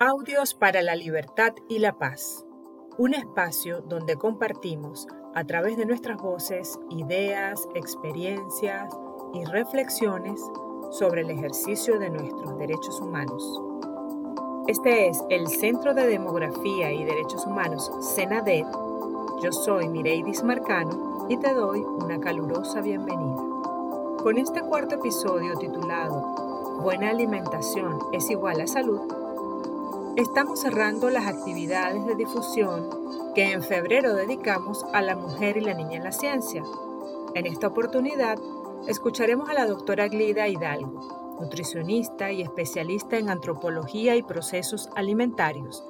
Audios para la Libertad y la Paz. Un espacio donde compartimos a través de nuestras voces ideas, experiencias y reflexiones sobre el ejercicio de nuestros derechos humanos. Este es el Centro de Demografía y Derechos Humanos, CENADET. Yo soy Mireidis Marcano y te doy una calurosa bienvenida. Con este cuarto episodio titulado Buena alimentación es igual a salud, Estamos cerrando las actividades de difusión que en febrero dedicamos a la mujer y la niña en la ciencia. En esta oportunidad, escucharemos a la doctora Glida Hidalgo, nutricionista y especialista en antropología y procesos alimentarios.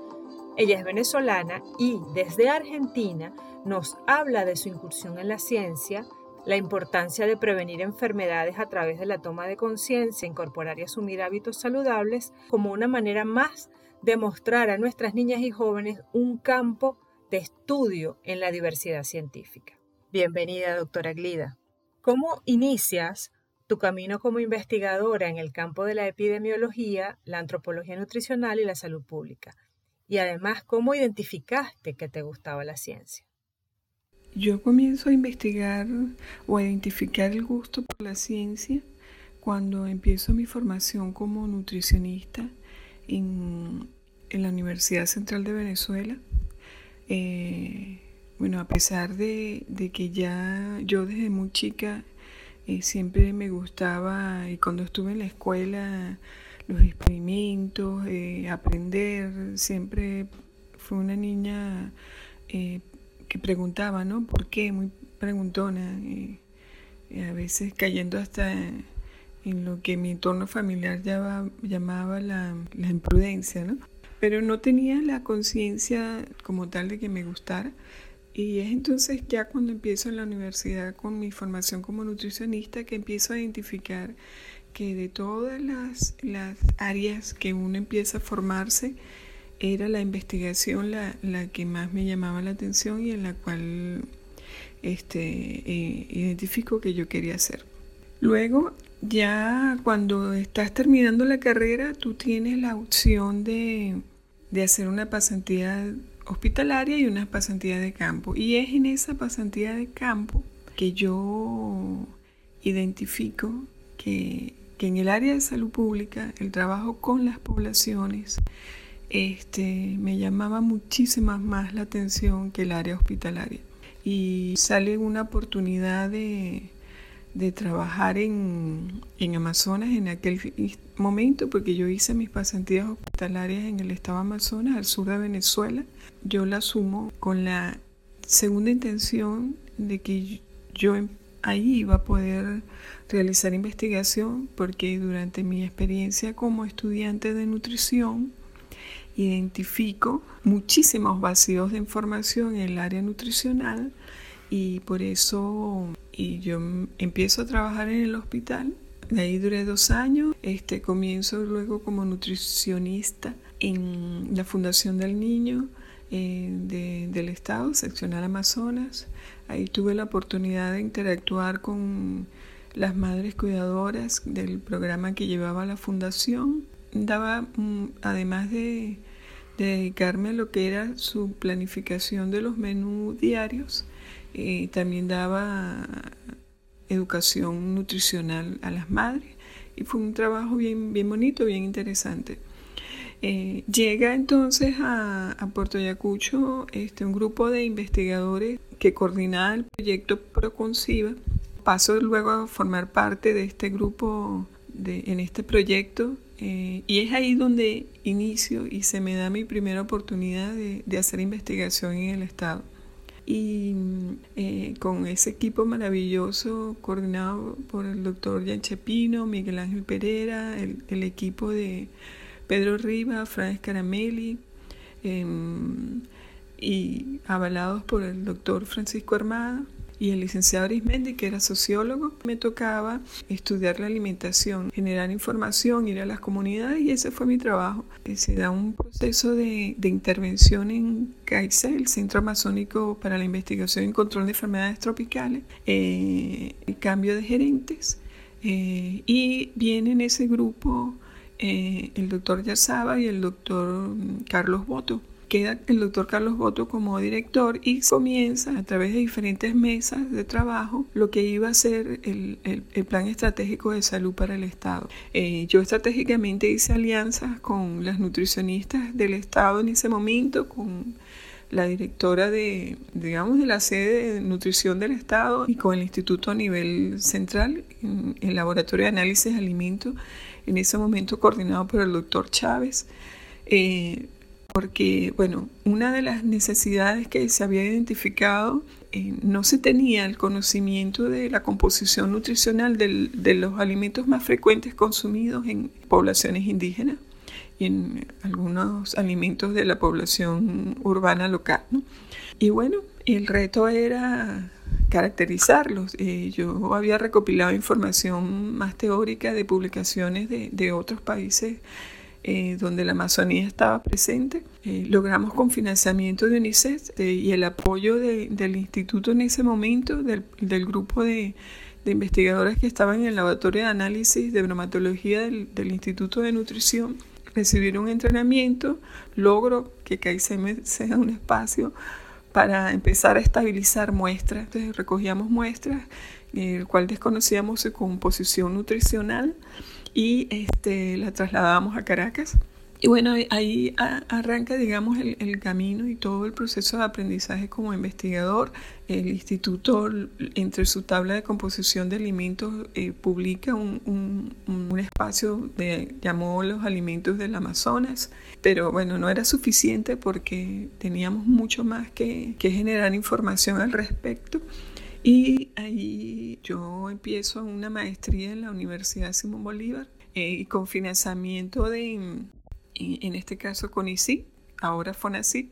Ella es venezolana y desde Argentina nos habla de su incursión en la ciencia, la importancia de prevenir enfermedades a través de la toma de conciencia, incorporar y asumir hábitos saludables como una manera más demostrar a nuestras niñas y jóvenes un campo de estudio en la diversidad científica. Bienvenida, doctora Glida. ¿Cómo inicias tu camino como investigadora en el campo de la epidemiología, la antropología nutricional y la salud pública? Y además, ¿cómo identificaste que te gustaba la ciencia? Yo comienzo a investigar o a identificar el gusto por la ciencia cuando empiezo mi formación como nutricionista en, la Universidad Central de Venezuela. Eh, bueno, a pesar de, que ya yo desde muy chica eh, siempre me gustaba, y cuando estuve en la escuela, los experimentos, eh, aprender, siempre fue una niña que preguntaba, ¿no? ¿Por qué? Muy preguntona, a veces cayendo hasta en lo que mi entorno familiar llamaba la, imprudencia, ¿no? Pero no tenía la conciencia como tal de que me gustara. Y es entonces ya cuando empiezo en la universidad con mi formación como nutricionista que empiezo a identificar que de todas las, las áreas que uno empieza a formarse, era la investigación la, la, que más me llamaba la atención y en la cual este, eh, identifico que yo quería hacer. Luego ya cuando estás terminando la carrera, tú tienes la opción de, hacer una pasantía hospitalaria y una pasantía de campo. Y es en esa pasantía de campo que yo identifico que, en el área de salud pública, el trabajo con las poblaciones, este, me llamaba muchísimo más la atención que el área hospitalaria. Y sale una oportunidad de, de trabajar en, Amazonas en aquel momento, porque yo hice mis pasantías hospitalarias en el estado Amazonas, al sur de Venezuela. Yo la asumo con la segunda intención de que yo ahí iba a poder realizar investigación, porque durante mi experiencia como estudiante de nutrición, identifico muchísimos vacíos de información en el área nutricional y por eso y yo empiezo a trabajar en el hospital. De ahí duré dos años. Este, comienzo luego como nutricionista en la Fundación del Niño eh, del Estado, seccional Amazonas. Ahí tuve la oportunidad de interactuar con las madres cuidadoras del programa que llevaba la fundación. Daba, mm, además de, de dedicarme a lo que era su planificación de los menús diarios, también daba educación nutricional a las madres y fue un trabajo bien, bien bonito, bien interesante. Eh, llega entonces a, Puerto Ayacucho este, un grupo de investigadores que coordinaba el proyecto Proconciva. Paso luego a formar parte de este grupo de, en este proyecto eh, y es ahí donde inicio y se me da mi primera oportunidad de hacer investigación en el Estado y eh, con ese equipo maravilloso coordinado por el doctor Jan Chepino, Miguel Ángel Pereira, el, equipo de Pedro Riva, Franz Caramelli em, y avalados por el doctor Francisco Armada y el licenciado Arismendi, que era sociólogo, me tocaba estudiar la alimentación, generar información, ir a las comunidades y ese fue mi trabajo. Se da un proceso de, intervención en CAICE, el Centro Amazónico para la Investigación y Control de Enfermedades Tropicales, eh, el cambio de gerentes eh, y viene en ese grupo eh, el doctor Yazaba y el doctor mm, Carlos Boto queda el doctor Carlos Boto como director y comienza a través de diferentes mesas de trabajo lo que iba a ser el, plan estratégico de salud para el Estado. Eh, yo estratégicamente hice alianzas con las nutricionistas del Estado en ese momento, con la directora de, digamos, de la sede de nutrición del Estado y con el instituto a nivel central, el laboratorio de análisis de alimentos, en ese momento coordinado por el doctor Chávez. Eh, porque, bueno, una de las necesidades que se había identificado, eh, no se tenía el conocimiento de la composición nutricional de los alimentos más frecuentes consumidos en poblaciones indígenas y en algunos alimentos de la población urbana local. Y bueno, el reto era caracterizarlos. Eh, yo había recopilado información más teórica de publicaciones de otros países eh, donde la Amazonía estaba presente. Eh, logramos con financiamiento de UNICEF eh, y el apoyo del instituto en ese momento, del, del grupo de, de, investigadoras que estaban en el laboratorio de análisis de bromatología del, del Instituto de Nutrición, recibir un entrenamiento, logro que CAICEM sea un espacio para empezar a estabilizar muestras. Entonces recogíamos muestras, el cual desconocíamos su composición nutricional y este, la trasladábamos a Caracas. Y bueno, ahí arranca, digamos, el, camino y todo el proceso de aprendizaje como investigador. El instituto, entre su tabla de composición de alimentos, eh, publica un, un, espacio de, llamó los alimentos del Amazonas, pero bueno, no era suficiente porque teníamos mucho más que, que generar información al respecto. Y ahí yo empiezo una maestría en la Universidad Simón Bolívar eh, con financiamiento de, en este caso con ICI, ahora FONACIT,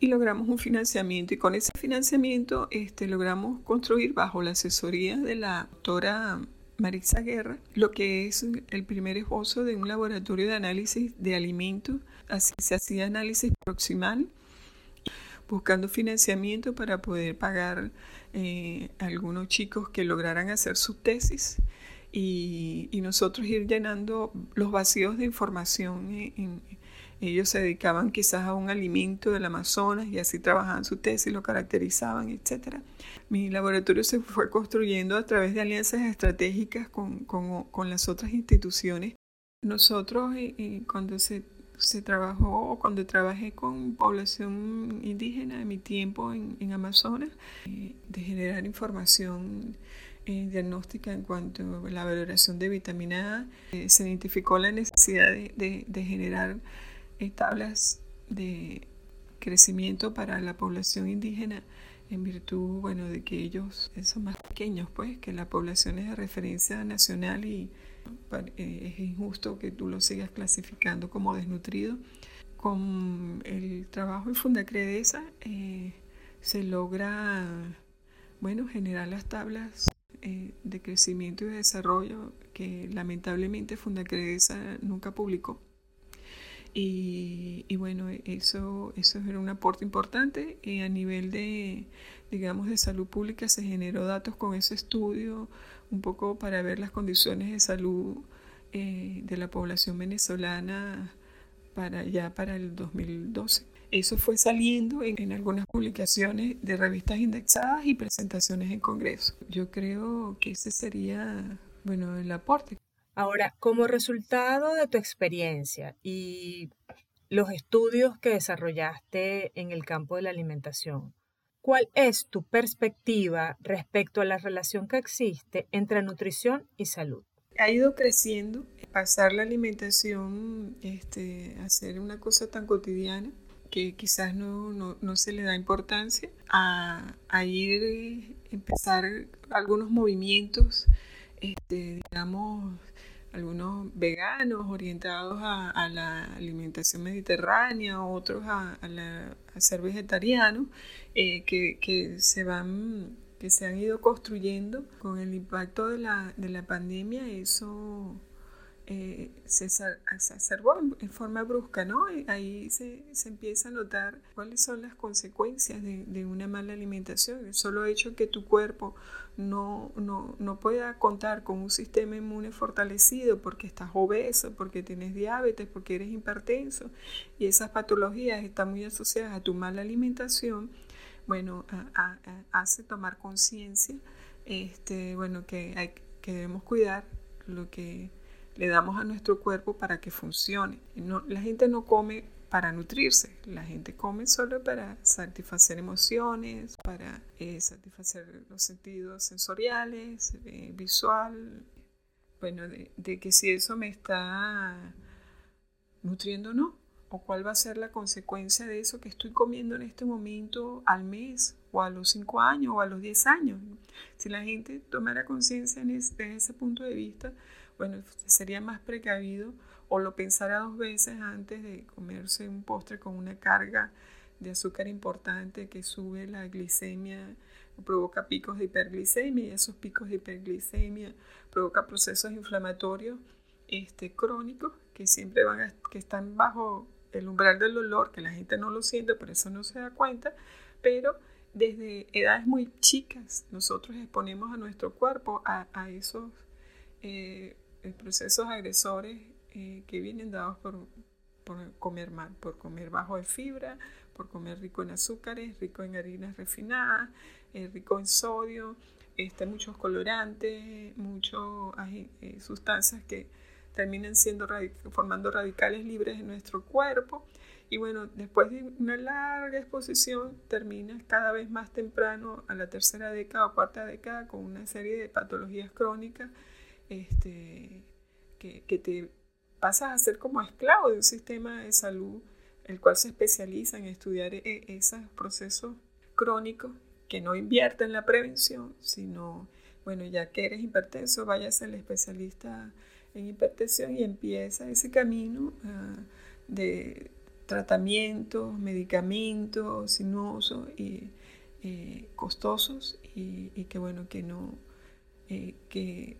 y logramos un financiamiento y con ese financiamiento este, logramos construir bajo la asesoría de la doctora Marisa Guerra lo que es el primer esbozo de un laboratorio de análisis de alimentos. Así se hacía análisis proximal buscando financiamiento para poder pagar eh, algunos chicos que lograran hacer su tesis y, nosotros ir llenando los vacíos de información. ellos se dedicaban quizás a un alimento del Amazonas y así trabajaban su tesis, lo caracterizaban, etc. Mi laboratorio se fue construyendo a través de alianzas estratégicas con, con, con las otras instituciones. Nosotros, eh, eh, cuando se se trabajó, cuando trabajé con población indígena en mi tiempo en, en Amazonas, eh, de generar información eh, diagnóstica en cuanto a la valoración de vitamina A, eh, se identificó la necesidad de, de, generar tablas de crecimiento para la población indígena en virtud, bueno, de que ellos son más pequeños, pues, que la población es de referencia nacional y es injusto que tú lo sigas clasificando como desnutrido. Con el trabajo en Fundacredesa eh, se logra bueno, generar las tablas eh, de crecimiento y desarrollo que lamentablemente Fundacredesa nunca publicó. Y, y, bueno, eso, eso era un aporte importante. a nivel de, digamos, de salud pública se generó datos con ese estudio, un poco para ver las condiciones de salud eh, de la población venezolana para ya para el 2012. Eso fue saliendo en, algunas publicaciones de revistas indexadas y presentaciones en Congreso. Yo creo que ese sería, bueno, el aporte. Ahora, como resultado de tu experiencia y los estudios que desarrollaste en el campo de la alimentación, ¿Cuál es tu perspectiva respecto a la relación que existe entre nutrición y salud? Ha ido creciendo, pasar la alimentación este, a ser una cosa tan cotidiana que quizás no, no, se le da importancia, a, a, ir, empezar algunos movimientos, este, digamos, algunos veganos orientados a, la alimentación mediterránea, otros a, ser vegetarianos, eh, que, se van que se han ido construyendo con el impacto de la, de la pandemia, eso eh, se, exacerbó en, forma brusca, ¿no? Ahí se, se, empieza a notar cuáles son las consecuencias de, de, una mala alimentación. El solo hecho que tu cuerpo no, no, no, pueda contar con un sistema inmune fortalecido porque estás obeso, porque tienes diabetes, porque eres hipertenso y esas patologías están muy asociadas a tu mala alimentación, bueno, hace tomar conciencia, este, bueno, que, hay, que debemos cuidar lo que le damos a nuestro cuerpo para que funcione. No, la gente no come para nutrirse, la gente come solo para satisfacer emociones, para eh, satisfacer los sentidos sensoriales, eh, visual, bueno, de, que si eso me está nutriendo o no, o cuál va a ser la consecuencia de eso que estoy comiendo en este momento al mes, o a los 5 años, o a los 10 años. Si la gente tomara conciencia desde ese punto de vista, bueno, sería más precavido o lo pensara dos veces antes de comerse un postre con una carga de azúcar importante que sube la glicemia, provoca picos de hiperglicemia y esos picos de hiperglicemia provoca procesos inflamatorios este, crónicos que siempre van a, que están bajo el umbral del dolor, que la gente no lo siente, por eso no se da cuenta, pero desde edades muy chicas nosotros exponemos a nuestro cuerpo a, a esos eh, procesos agresores eh, que vienen dados por, comer mal, por comer bajo de fibra, por comer rico en azúcares, rico en harinas refinadas, eh, rico en sodio, este, muchos colorantes, muchas eh, sustancias que terminan siendo formando radicales libres en nuestro cuerpo. Y bueno, después de una larga exposición, terminas cada vez más temprano, a la tercera década o cuarta década, con una serie de patologías crónicas este, que, te pasas a ser como esclavo de un sistema de salud el cual se especializa en estudiar e, esos procesos crónicos que no invierte en la prevención, sino, bueno, ya que eres hipertenso, vayas al especialista en hipertensión y empieza ese camino ah, de tratamientos, medicamentos sinuosos y eh, costosos y, y, que bueno, que no, eh, que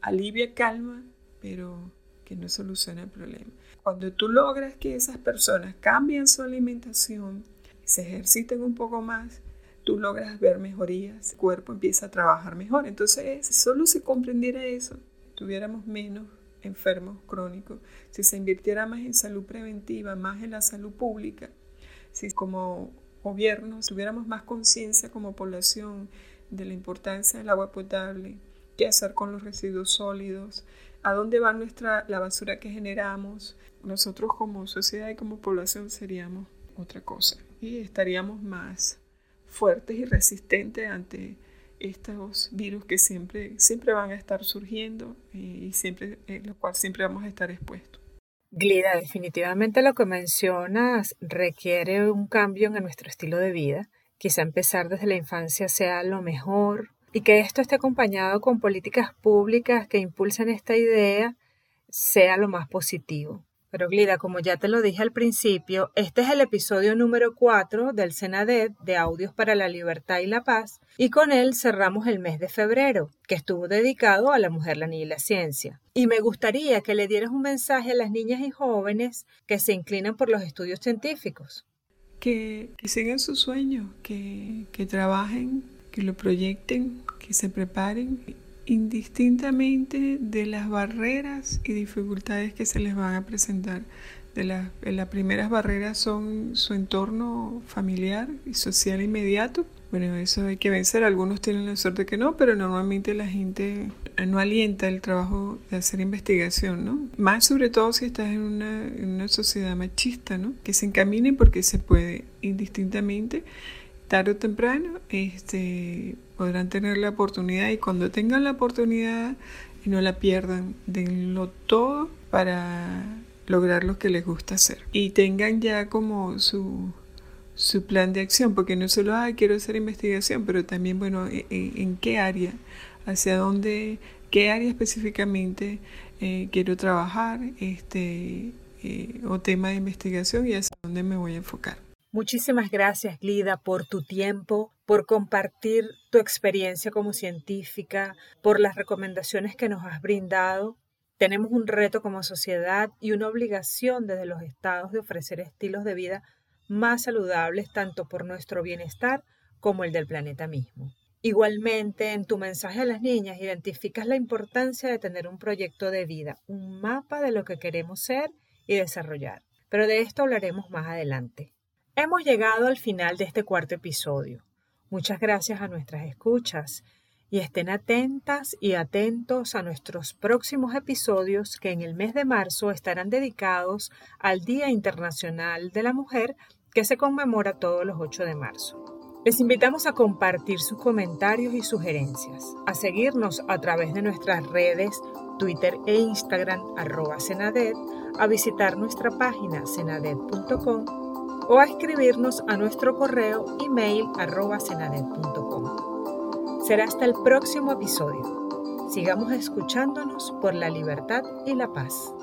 alivia calma, pero que no soluciona el problema. Cuando tú logras que esas personas cambien su alimentación, se ejerciten un poco más, tú logras ver mejorías, el cuerpo empieza a trabajar mejor. Entonces, si solo se comprendiera eso, tuviéramos menos enfermos crónicos, si se invirtiera más en salud preventiva, más en la salud pública, si como gobierno tuviéramos más conciencia como población de la importancia del agua potable, qué hacer con los residuos sólidos, a dónde va nuestra, la basura que generamos. Nosotros como sociedad y como población seríamos otra cosa y estaríamos más fuertes y resistentes ante estos virus que siempre, siempre van a estar surgiendo y siempre, en lo cual siempre vamos a estar expuestos. Glida, definitivamente lo que mencionas requiere un cambio en nuestro estilo de vida. Quizá empezar desde la infancia sea lo mejor, y que esto esté acompañado con políticas públicas que impulsen esta idea sea lo más positivo. Pero Glida, como ya te lo dije al principio, este es el episodio número 4 del Senadet de Audios para la Libertad y la Paz, y con él cerramos el mes de febrero, que estuvo dedicado a la mujer, la niña y la ciencia. Y me gustaría que le dieras un mensaje a las niñas y jóvenes que se inclinan por los estudios científicos. Que, sigan sus sueños, que, que trabajen que lo proyecten, que se preparen indistintamente de las barreras y dificultades que se les van a presentar. De las primeras barreras son su entorno familiar y social inmediato. Bueno, eso hay que vencer. Algunos tienen la suerte que no, pero normalmente la gente no alienta el trabajo de hacer investigación, ¿no? Más sobre todo si estás en una, en una sociedad machista, ¿no? Que se encaminen porque se puede indistintamente tarde o temprano este, podrán tener la oportunidad y cuando tengan la oportunidad no la pierdan, denlo todo para lograr lo que les gusta hacer. Y tengan ya como su, su plan de acción, porque no solo, ah, quiero hacer investigación, pero también, bueno, e, e, en, qué área, hacia dónde, qué área específicamente eh, quiero trabajar, este, eh, o tema de investigación y hacia dónde me voy a enfocar. Muchísimas gracias, Glida, por tu tiempo, por compartir tu experiencia como científica, por las recomendaciones que nos has brindado. Tenemos un reto como sociedad y una obligación desde los estados de ofrecer estilos de vida más saludables tanto por nuestro bienestar como el del planeta mismo. Igualmente, en tu mensaje a las niñas identificas la importancia de tener un proyecto de vida, un mapa de lo que queremos ser y desarrollar. Pero de esto hablaremos más adelante. Hemos llegado al final de este cuarto episodio. Muchas gracias a nuestras escuchas y estén atentas y atentos a nuestros próximos episodios que en el mes de marzo estarán dedicados al Día Internacional de la Mujer que se conmemora todos los 8 de marzo. Les invitamos a compartir sus comentarios y sugerencias, a seguirnos a través de nuestras redes Twitter e Instagram arroba a visitar nuestra página senadet.com o a escribirnos a nuestro correo email arroba senadet.com. Será hasta el próximo episodio. Sigamos escuchándonos por la libertad y la paz.